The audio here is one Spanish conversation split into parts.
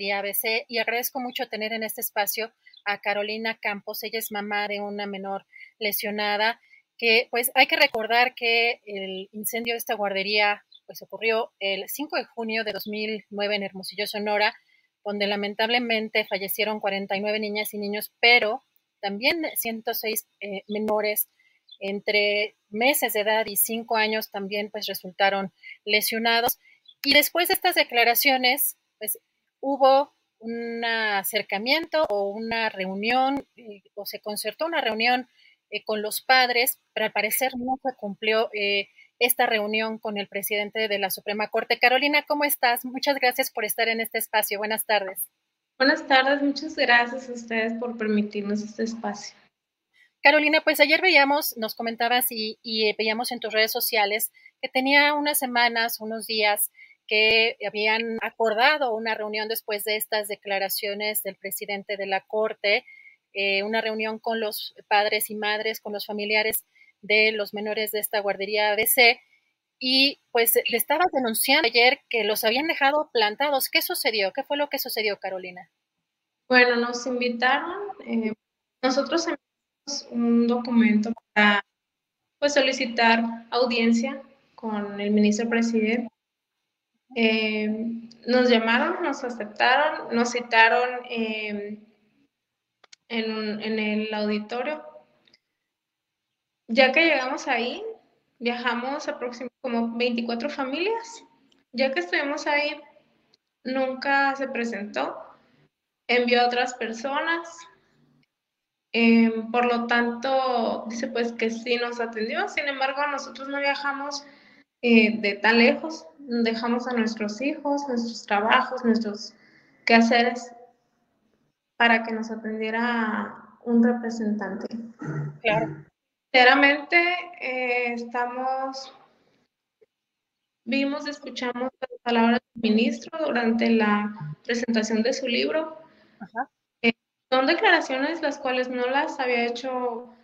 ABC y agradezco mucho tener en este espacio a Carolina Campos. Ella es mamá de una menor lesionada, que pues hay que recordar que el incendio de esta guardería pues ocurrió el 5 de junio de 2009 en Hermosillo, Sonora, donde lamentablemente fallecieron 49 niñas y niños, pero también 106 eh, menores entre meses de edad y 5 años también pues resultaron lesionados. Y después de estas declaraciones, pues hubo un acercamiento o una reunión eh, o se concertó una reunión eh, con los padres, pero al parecer no se cumplió eh, esta reunión con el presidente de la Suprema Corte. Carolina, ¿cómo estás? Muchas gracias por estar en este espacio. Buenas tardes. Buenas tardes, muchas gracias a ustedes por permitirnos este espacio. Carolina, pues ayer veíamos, nos comentabas y, y veíamos en tus redes sociales que tenía unas semanas, unos días que habían acordado una reunión después de estas declaraciones del presidente de la Corte, eh, una reunión con los padres y madres, con los familiares de los menores de esta guardería ABC. Y pues le estabas denunciando ayer que los habían dejado plantados. ¿Qué sucedió? ¿Qué fue lo que sucedió, Carolina? Bueno, nos invitaron, eh, nosotros enviamos un documento para pues, solicitar audiencia con el ministro presidente eh, nos llamaron, nos aceptaron, nos citaron em, en, en, el auditorio. Ya que llegamos ahí, viajamos aproximadamente como 24 familias. Ya que estuvimos ahí, nunca se presentó, envió a otras personas. Em, por lo tanto, dice pues que sí nos atendió. Sin embargo, nosotros no viajamos eh, de tan lejos, dejamos a nuestros hijos, nuestros trabajos, nuestros quehaceres para que nos atendiera un representante. Claro. Sinceramente, eh, estamos, vimos, escuchamos las palabras del ministro durante la presentación de su libro. Eh, son declaraciones las cuales no las había hecho,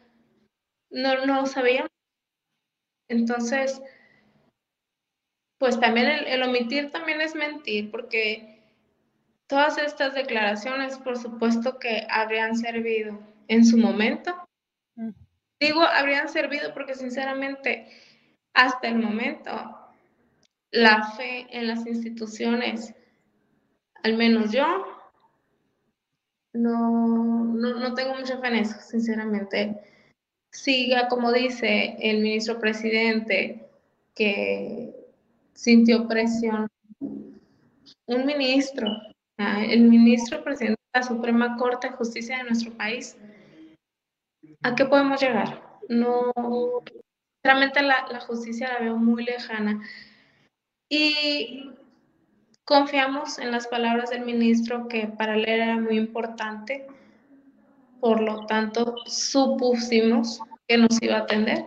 no, no sabíamos. Entonces, pues también el, omitir también es mentir, porque todas estas declaraciones, por supuesto que habrían servido en su momento. Mm. Digo, habrían servido porque sinceramente, hasta el momento, la fe en las instituciones, al menos yo, no, no, no tengo mucha fe en eso, sinceramente. Siga, como dice el ministro presidente, que sintió presión. Un ministro, el ministro presidente de la Suprema Corte de Justicia de nuestro país, ¿a qué podemos llegar? No, realmente la, la justicia la veo muy lejana. Y confiamos en las palabras del ministro que para él era muy importante, por lo tanto supusimos que nos iba a atender,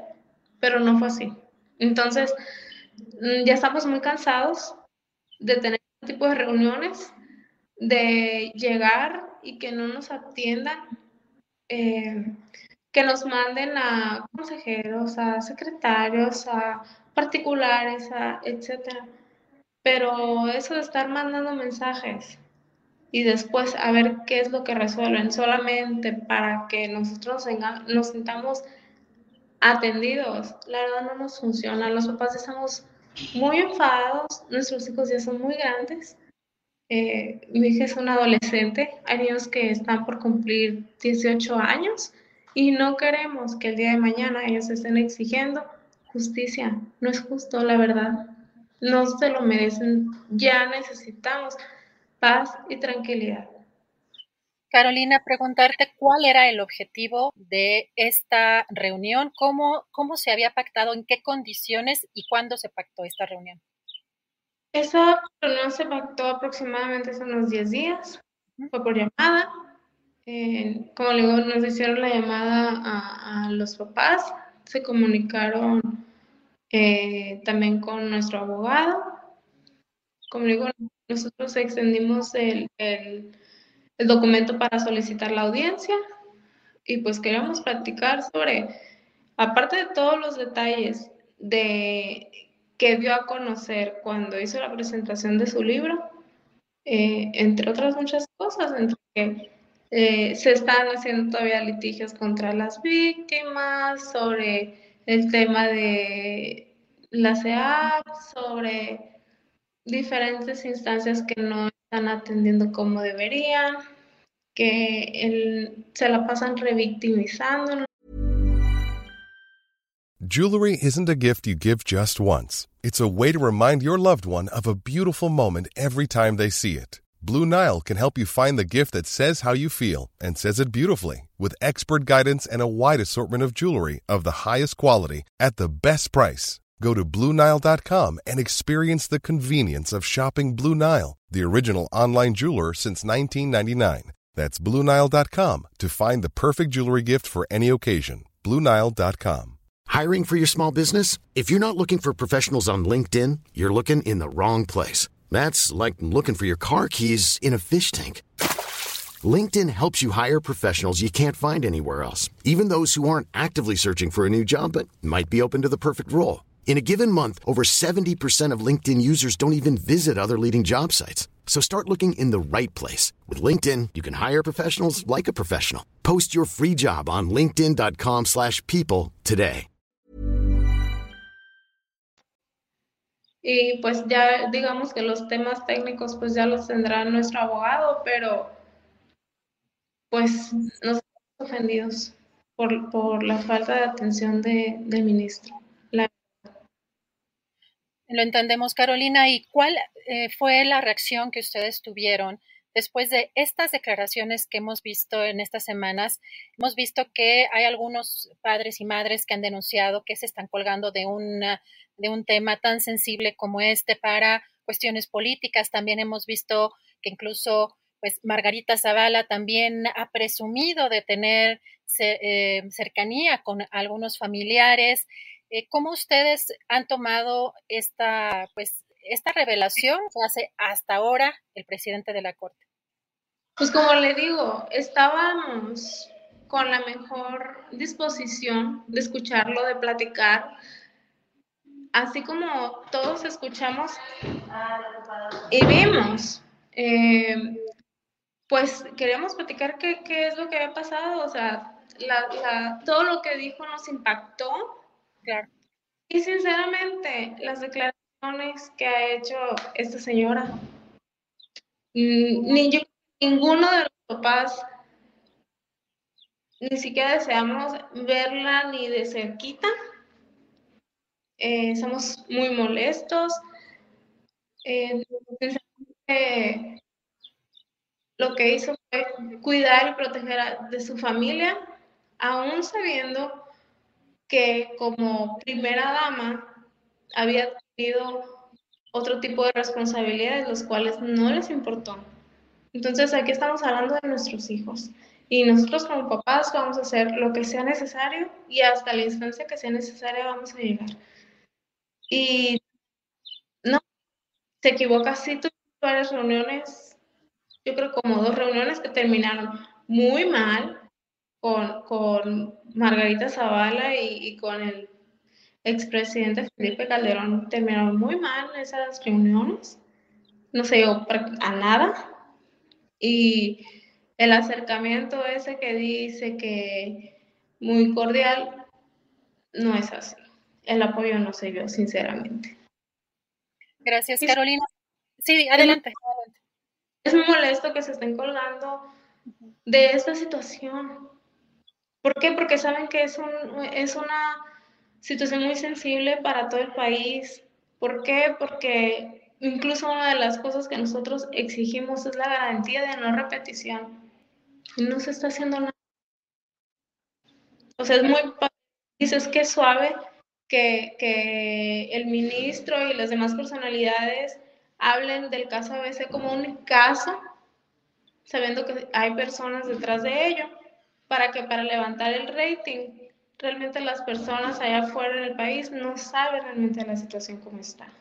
pero no fue así. Entonces, ya estamos muy cansados de tener este tipo de reuniones, de llegar y que no nos atiendan, eh, que nos manden a consejeros, a secretarios, a particulares, a etcétera. Pero eso de estar mandando mensajes y después a ver qué es lo que resuelven, solamente para que nosotros nos sintamos atendidos. La verdad no nos funciona, los papás estamos muy enfadados, nuestros hijos ya son muy grandes. Eh, mi hija es una adolescente, hay niños que están por cumplir 18 años y no queremos que el día de mañana ellos estén exigiendo justicia. No es justo, la verdad. No se lo merecen. Ya necesitamos paz y tranquilidad. Carolina, preguntarte cuál era el objetivo de esta reunión, cómo, cómo se había pactado, en qué condiciones y cuándo se pactó esta reunión. Esa reunión se pactó aproximadamente hace unos 10 días, fue por llamada. Eh, como le digo, nos hicieron la llamada a, los papás, se comunicaron eh, también con nuestro abogado. Como le digo, nosotros extendimos el, el, documento para solicitar la audiencia y pues queríamos practicar sobre, aparte de todos los detalles de que dio a conocer cuando hizo la presentación de su libro, eh, entre otras muchas cosas, entre que eh, se están haciendo todavía litigios contra las víctimas, sobre el tema de la CEAP, sobre diferentes instancias que no están atendiendo como deberían, que el, se la pasan revictimizando. Jewelry isn't a gift you give just once. It's a way to remind your loved one of a beautiful moment every time they see it. Blue Nile can help you find the gift that says how you feel and says it beautifully with expert guidance and a wide assortment of jewelry of the highest quality at the best price. Go to BlueNile.com and experience the convenience of shopping Blue Nile, the original online jeweler since 1999. That's BlueNile.com to find the perfect jewelry gift for any occasion. BlueNile.com. Hiring for your small business? If you're not looking for professionals on LinkedIn, you're looking in the wrong place. That's like looking for your car keys in a fish tank. LinkedIn helps you hire professionals you can't find anywhere else, even those who aren't actively searching for a new job but might be open to the perfect role. In a given month, over 70% of LinkedIn users don't even visit other leading job sites. So start looking in the right place. With LinkedIn, you can hire professionals like a professional. Post your free job on linkedin.com slash people today. Y pues ya digamos que los temas técnicos pues ya los tendrá nuestro abogado, pero pues nos ofendidos por, por la falta de atención de, del ministro. Lo entendemos, Carolina. ¿Y cuál eh, fue la reacción que ustedes tuvieron después de estas declaraciones que hemos visto en estas semanas? Hemos visto que hay algunos padres y madres que han denunciado que se están colgando de, una, de un tema tan sensible como este para cuestiones políticas. También hemos visto que incluso pues Margarita Zavala también ha presumido de tener eh, cercanía con algunos familiares. Eh, ¿Cómo ustedes han tomado esta, pues, esta revelación que hace hasta ahora el presidente de la Corte? Pues como le digo, estábamos con la mejor disposición de escucharlo, de platicar, así como todos escuchamos y vimos. Eh, pues queríamos platicar qué, qué, es lo que había pasado, o sea, todo lo que dijo nos impactó y sinceramente, las declaraciones que ha hecho esta señora, mm, ni yo, ninguno de los papás, ni siquiera deseamos verla ni de cerquita. Eh, somos muy molestos. Eh, lo que hizo fue cuidar y proteger de su familia, aún sabiendo que como primera dama había tenido otro tipo de responsabilidades, los cuales no les importó. Entonces aquí estamos hablando de nuestros hijos y nosotros como papás vamos a hacer lo que sea necesario y hasta la instancia que sea necesaria vamos a llegar. Y no, se equivoca, sí tuve varias reuniones, yo creo como dos reuniones que terminaron muy mal, con, con Margarita Zavala y, con el expresidente Felipe Calderón terminaron muy mal esas reuniones. No se llegó a nada. Y el acercamiento ese que dice que muy cordial, no es así. El apoyo no se vio, sinceramente. Gracias, Carolina. Sí, adelante. Es muy molesto que se estén colgando de esta situación. ¿Por qué? Porque saben que es, un, es una situación muy sensible para todo el país. ¿Por qué? Porque incluso una de las cosas que nosotros exigimos es la garantía de no repetición. Y no se está haciendo nada. O sea, es muy... Dices que suave que, que el ministro y las demás personalidades hablen del caso ABC como un caso, sabiendo que hay personas detrás de ello, para que para levantar el rating, realmente las personas allá afuera en el país no saben realmente la situación como está.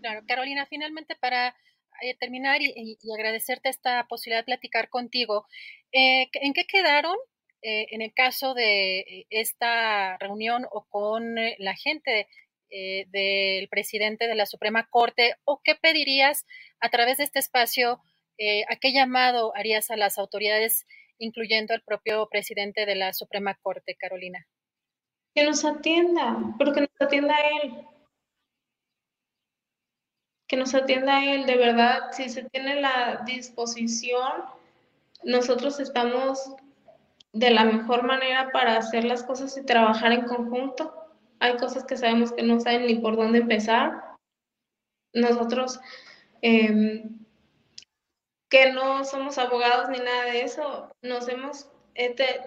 Claro, Carolina, finalmente para eh, terminar y, agradecerte esta posibilidad de platicar contigo, eh, ¿en qué quedaron eh, en el caso de esta reunión o con la gente del presidente de la Suprema Corte o qué pedirías a través de este espacio, a qué llamado harías a las autoridades, incluyendo al propio presidente de la Suprema Corte, Carolina? Que nos atienda, pero que nos atienda él que nos atienda a él, de verdad, si se tiene la disposición, nosotros estamos de la mejor manera para hacer las cosas y trabajar en conjunto. Hay cosas que sabemos que no saben ni por dónde empezar. Nosotros, em, que no somos abogados ni nada de eso, nos hemos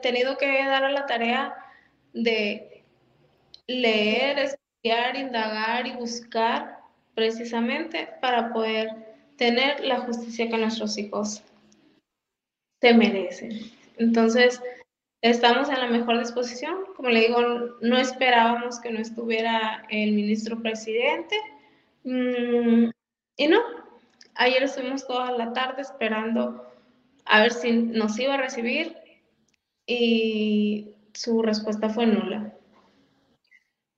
tenido que dar a la tarea de leer, estudiar, indagar y buscar precisamente para poder tener la justicia que nuestros hijos se merecen. Entonces, estamos en la mejor disposición. Como le digo, no esperábamos que no estuviera el ministro presidente. Mm, y no, ayer estuvimos toda la tarde esperando a ver si nos iba a recibir y su respuesta fue nula.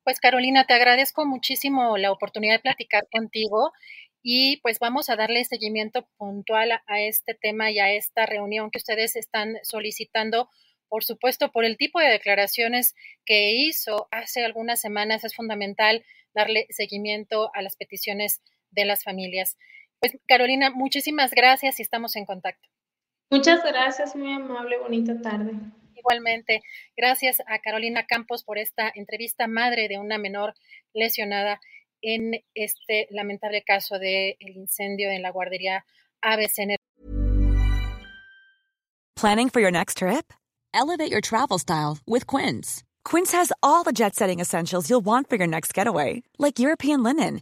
Pues Carolina, te agradezco muchísimo la oportunidad de platicar contigo y pues vamos a darle seguimiento puntual a, este tema y a esta reunión que ustedes están solicitando. Por supuesto, por el tipo de declaraciones que hizo hace algunas semanas, es fundamental darle seguimiento a las peticiones de las familias. Pues Carolina, muchísimas gracias y estamos en contacto. Muchas gracias, muy amable, bonita tarde. Igualmente, gracias a Carolina Campos por esta entrevista, madre de una menor lesionada en este lamentable caso del el incendio en la guardería ABC. Planning for your next trip? Elevate your travel style with Quince. Quince has all the jet-setting essentials you'll want for your next getaway, like European linen,